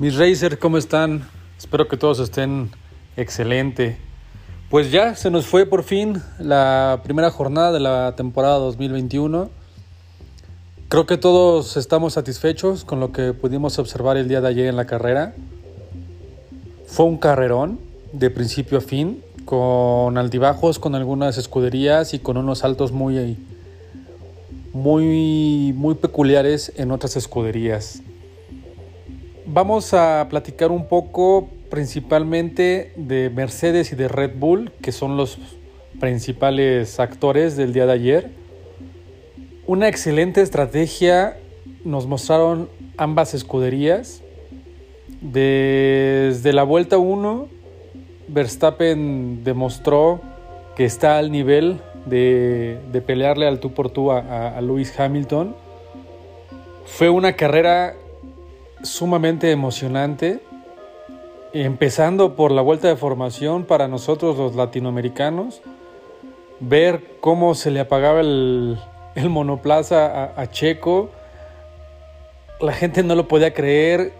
Mis Racers, ¿cómo están? Espero que todos estén excelente. Pues ya se nos fue por fin la primera jornada de la temporada 2021. Creo que todos estamos satisfechos con lo que pudimos observar el día de ayer en la carrera. Fue un carrerón de principio a fin, con altibajos, con algunas escuderías y con unos saltos muy, muy, muy peculiares en otras escuderías. Vamos a platicar un poco principalmente de Mercedes y de Red Bull, que son los principales actores del día de ayer. Una excelente estrategia nos mostraron ambas escuderías. Desde la vuelta 1, Verstappen demostró que está al nivel de, pelearle al tú por tú a, a Lewis Hamilton. Fue una carrera sumamente emocionante, empezando por la vuelta de formación para nosotros los latinoamericanos, ver cómo se le apagaba el, monoplaza a, Checo, la gente no lo podía creer,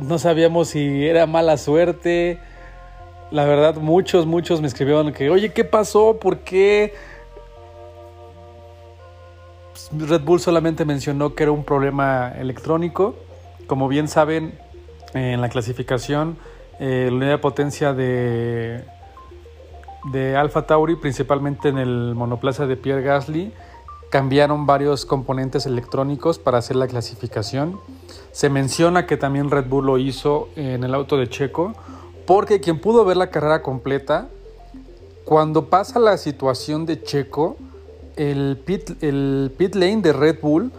no sabíamos si era mala suerte, la verdad muchos, muchos me escribieron que, oye, ¿qué pasó? ¿Por qué? Red Bull solamente mencionó que era un problema electrónico como bien saben, en la clasificación, eh, la unidad de potencia de, de Alpha Tauri, principalmente en el monoplaza de Pierre Gasly, cambiaron varios componentes electrónicos para hacer la clasificación. Se menciona que también Red Bull lo hizo en el auto de Checo, porque quien pudo ver la carrera completa, cuando pasa la situación de Checo, el pit, el pit lane de Red Bull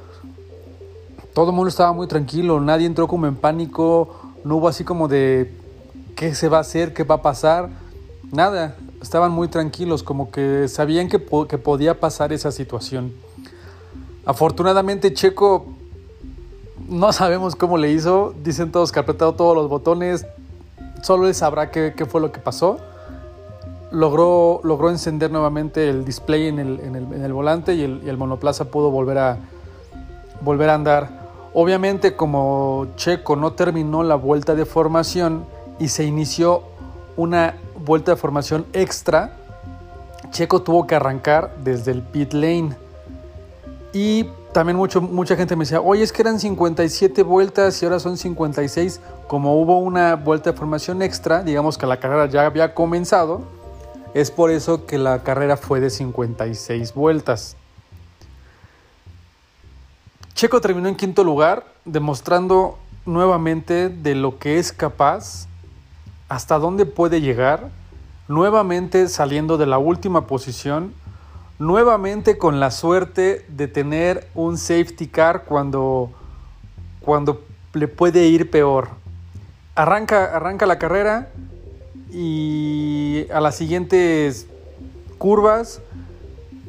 todo el mundo estaba muy tranquilo, nadie entró como en pánico, no hubo así como de qué se va a hacer, qué va a pasar, nada, estaban muy tranquilos, como que sabían que, que podía pasar esa situación. Afortunadamente Checo, no sabemos cómo le hizo, dicen todos que apretado todos los botones, solo él sabrá qué, fue lo que pasó. Logró, logró encender nuevamente el display en el, en el, en el volante y el, y el monoplaza pudo volver a, volver a andar. Obviamente como Checo no terminó la vuelta de formación y se inició una vuelta de formación extra, Checo tuvo que arrancar desde el pit lane. Y también mucho, mucha gente me decía, oye, es que eran 57 vueltas y ahora son 56. Como hubo una vuelta de formación extra, digamos que la carrera ya había comenzado, es por eso que la carrera fue de 56 vueltas. Checo terminó en quinto lugar, demostrando nuevamente de lo que es capaz, hasta dónde puede llegar, nuevamente saliendo de la última posición, nuevamente con la suerte de tener un safety car cuando, cuando le puede ir peor. Arranca, arranca la carrera y a las siguientes curvas,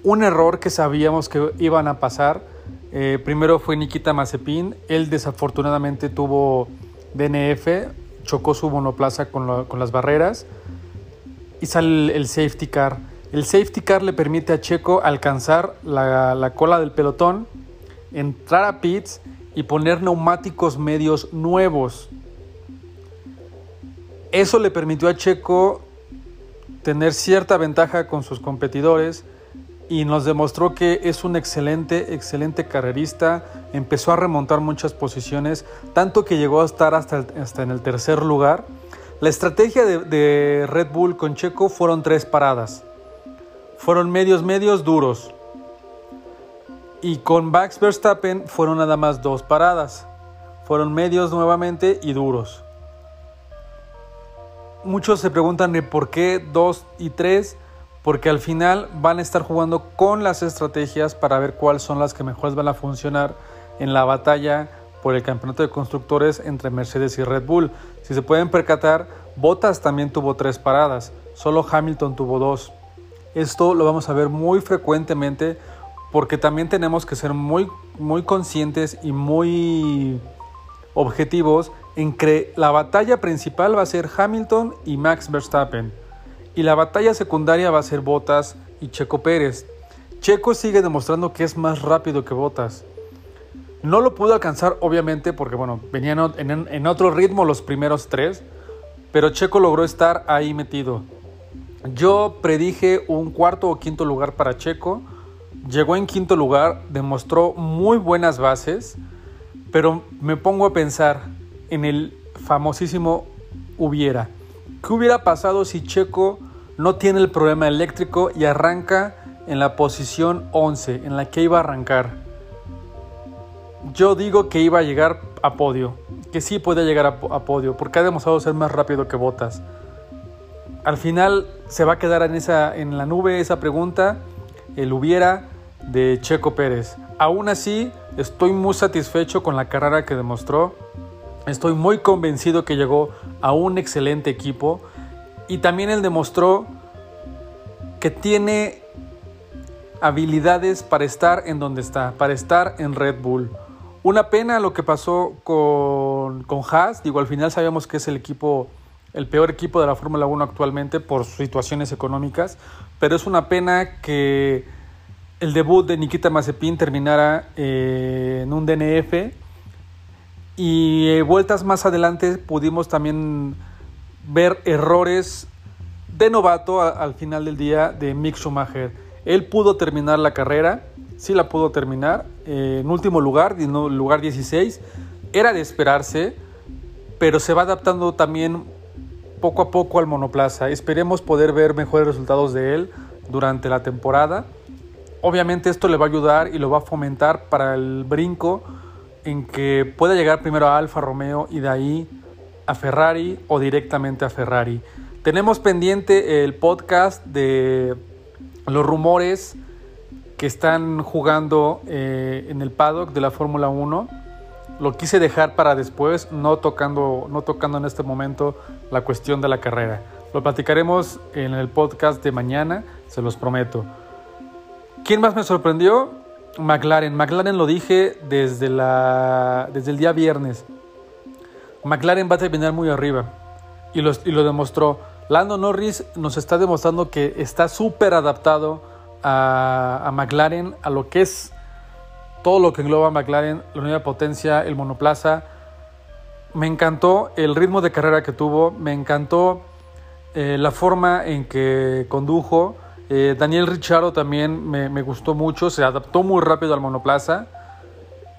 un error que sabíamos que iban a pasar eh, primero fue Nikita Mazepin. Él desafortunadamente tuvo DNF, chocó su monoplaza con, las barreras y sale el, safety car. El safety car le permite a Checo alcanzar la, la cola del pelotón, entrar a pits y poner neumáticos medios nuevos. Eso le permitió a Checo tener cierta ventaja con sus competidores y nos demostró que es un excelente, excelente carrerista. Empezó a remontar muchas posiciones, tanto que llegó a estar hasta, hasta en el tercer lugar. La estrategia de, Red Bull con Checo fueron tres paradas. Fueron medios, medios, duros. Y con Max Verstappen fueron nada más dos paradas. Fueron medios nuevamente y duros. Muchos se preguntan de por qué dos y tres porque al final van a estar jugando con las estrategias para ver cuáles son las que mejor van a funcionar en la batalla por el campeonato de constructores entre Mercedes y Red Bull. Si se pueden percatar, Bottas también tuvo tres paradas, solo Hamilton tuvo dos. Esto lo vamos a ver muy frecuentemente porque también tenemos que ser muy, muy conscientes y muy objetivos en que la batalla principal va a ser Hamilton y Max Verstappen y la batalla secundaria va a ser Botas y Checo Pérez. Checo sigue demostrando que es más rápido que Botas. No lo pudo alcanzar, obviamente, porque bueno, venían en, otro ritmo los primeros tres, pero Checo logró estar ahí metido. Yo predije un cuarto o quinto lugar para Checo. Llegó en quinto lugar, demostró muy buenas bases, pero me pongo a pensar en el famosísimo hubiera. ¿Qué hubiera pasado si Checo no tiene el problema eléctrico y arranca en la posición 11, en la que iba a arrancar? Yo digo que iba a llegar a podio, que sí puede llegar a, podio, porque ha demostrado ser más rápido que Botas. Al final se va a quedar en, esa, en la nube esa pregunta, el hubiera de Checo Pérez. Aún así, estoy muy satisfecho con la carrera que demostró. Estoy muy convencido que llegó a un excelente equipo y también él demostró que tiene habilidades para estar en donde está, para estar en Red Bull. Una pena lo que pasó con, con Haas. Digo, al final sabemos que es el equipo, el peor equipo de la Fórmula 1 actualmente por situaciones económicas. Pero es una pena que el debut de Nikita Mazepin terminara eh, en un DNF. Y eh, vueltas más adelante pudimos también ver errores de novato al final del día de Mick Schumacher. Él pudo terminar la carrera sí la pudo terminar. Eh, en último lugar, lugar 16. Era de esperarse, pero se va adaptando también poco a poco al monoplaza. Esperemos poder ver mejores resultados de él durante la temporada. Obviamente esto le va a ayudar y lo va a fomentar para el brinco en que pueda llegar primero a Alfa Romeo y de ahí a Ferrari o directamente a Ferrari. Tenemos pendiente el podcast de los rumores que están jugando eh, en el paddock de la Fórmula 1. Lo quise dejar para después, no tocando, no tocando en este momento la cuestión de la carrera. Lo platicaremos en el podcast de mañana, se los prometo. ¿Quién más me sorprendió? McLaren. McLaren lo dije desde, la, desde el día viernes. McLaren va a terminar muy arriba y lo, y lo demostró. Lando Norris nos está demostrando que está súper adaptado a, McLaren, a lo que es todo lo que engloba McLaren, la nueva potencia, el monoplaza. Me encantó el ritmo de carrera que tuvo, me encantó eh, la forma en que condujo. Eh, Daniel Ricciardo también me, gustó mucho, se adaptó muy rápido al monoplaza.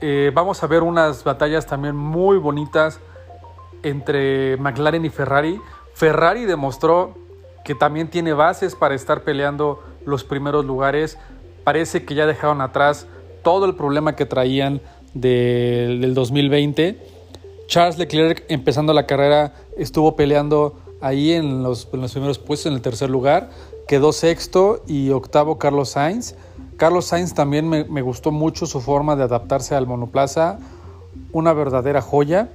Eh, vamos a ver unas batallas también muy bonitas entre McLaren y Ferrari. Ferrari demostró que también tiene bases para estar peleando los primeros lugares. Parece que ya dejaron atrás todo el problema que traían del 2020. Charles Leclerc empezando la carrera estuvo peleando ahí en los, primeros puestos, en el tercer lugar. Quedó sexto y octavo Carlos Sainz. Carlos Sainz también me, gustó mucho su forma de adaptarse al monoplaza. Una verdadera joya.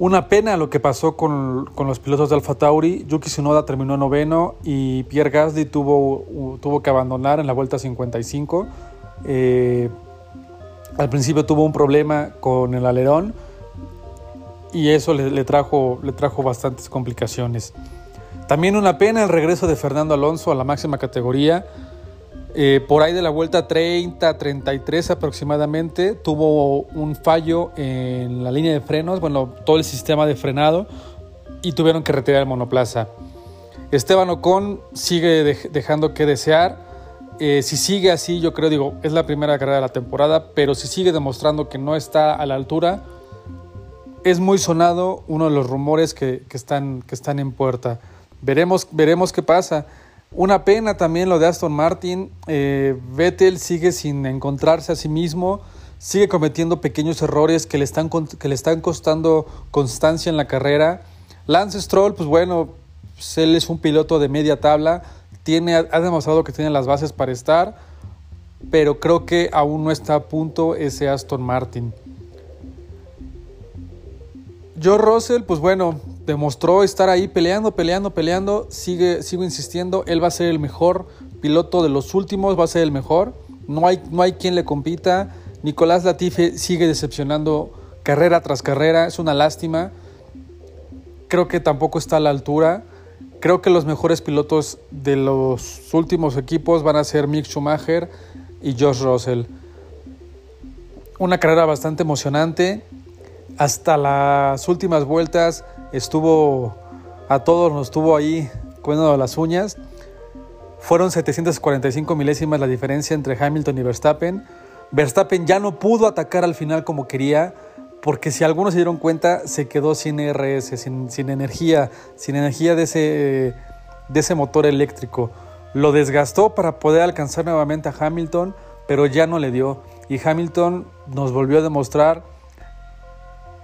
Una pena lo que pasó con, los pilotos de Alfa Tauri. Yuki Tsunoda terminó noveno y Pierre Gasly tuvo, tuvo que abandonar en la vuelta 55. Eh, al principio tuvo un problema con el alerón y eso le, trajo, le trajo bastantes complicaciones. También una pena el regreso de Fernando Alonso a la máxima categoría. Eh, por ahí de la vuelta 30, 33 aproximadamente, tuvo un fallo en la línea de frenos, bueno, todo el sistema de frenado y tuvieron que retirar el monoplaza. Esteban Ocon sigue dejando que desear. Eh, si sigue así, yo creo, digo, es la primera carrera de la temporada, pero si sigue demostrando que no está a la altura, es muy sonado uno de los rumores que, están, que están en puerta. Veremos, veremos qué pasa. Una pena también lo de Aston Martin. Eh, Vettel sigue sin encontrarse a sí mismo, sigue cometiendo pequeños errores que le están, que le están costando constancia en la carrera. Lance Stroll, pues bueno, pues él es un piloto de media tabla, tiene, ha demostrado que tiene las bases para estar, pero creo que aún no está a punto ese Aston Martin. Joe Russell, pues bueno, demostró estar ahí peleando, peleando, peleando. Sigue, sigo insistiendo, él va a ser el mejor piloto de los últimos, va a ser el mejor. No hay, no hay quien le compita. Nicolás Latifi sigue decepcionando carrera tras carrera, es una lástima. Creo que tampoco está a la altura. Creo que los mejores pilotos de los últimos equipos van a ser Mick Schumacher y Josh Russell. una carrera bastante emocionante. Hasta las últimas vueltas estuvo a todos nos estuvo ahí comiendo las uñas. Fueron 745 milésimas la diferencia entre Hamilton y Verstappen. Verstappen ya no pudo atacar al final como quería, porque si algunos se dieron cuenta, se quedó sin RS, sin, sin energía, sin energía de ese, de ese motor eléctrico. Lo desgastó para poder alcanzar nuevamente a Hamilton, pero ya no le dio. Y Hamilton nos volvió a demostrar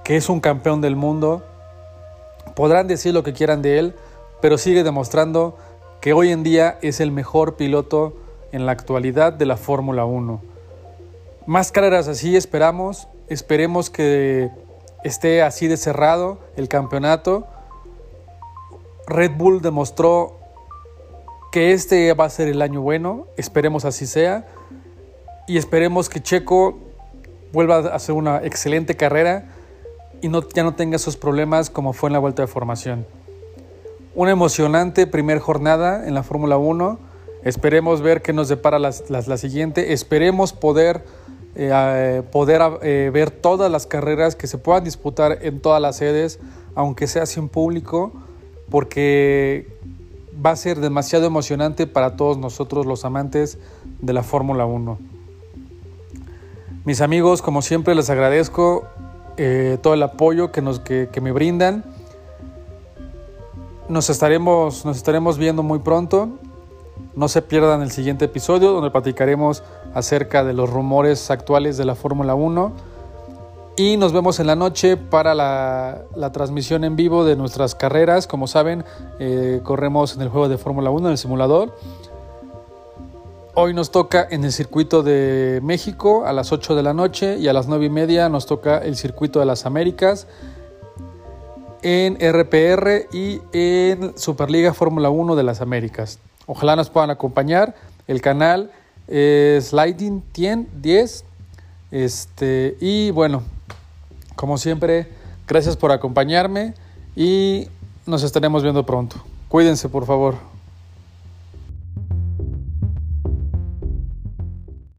que es un campeón del mundo. Podrán decir lo que quieran de él, pero sigue demostrando que hoy en día es el mejor piloto en la actualidad de la Fórmula 1. Más carreras así esperamos, esperemos que esté así de cerrado el campeonato. Red Bull demostró que este va a ser el año bueno, esperemos así sea y esperemos que Checo vuelva a hacer una excelente carrera y no, ya no tenga esos problemas como fue en la vuelta de formación. Una emocionante primera jornada en la Fórmula 1. Esperemos ver qué nos depara la, siguiente. Esperemos poder, eh, poder eh, ver todas las carreras que se puedan disputar en todas las sedes, aunque sea sin público, porque va a ser demasiado emocionante para todos nosotros los amantes de la Fórmula 1. Mis amigos, como siempre, les agradezco eh, todo el apoyo que, nos, que, me brindan. Nos estaremos, nos estaremos viendo muy pronto. No se pierdan el siguiente episodio donde platicaremos acerca de los rumores actuales de la Fórmula 1. Y nos vemos en la noche para la, transmisión en vivo de nuestras carreras. Como saben, eh, corremos en el juego de Fórmula 1 en el simulador. Hoy nos toca en el circuito de México a las 8 de la noche y a las 9 y media nos toca el circuito de las Américas en RPR y en Superliga Fórmula 1 de las Américas. Ojalá nos puedan acompañar. El canal es Lighting 10. Este, y bueno, como siempre, gracias por acompañarme y nos estaremos viendo pronto. Cuídense, por favor.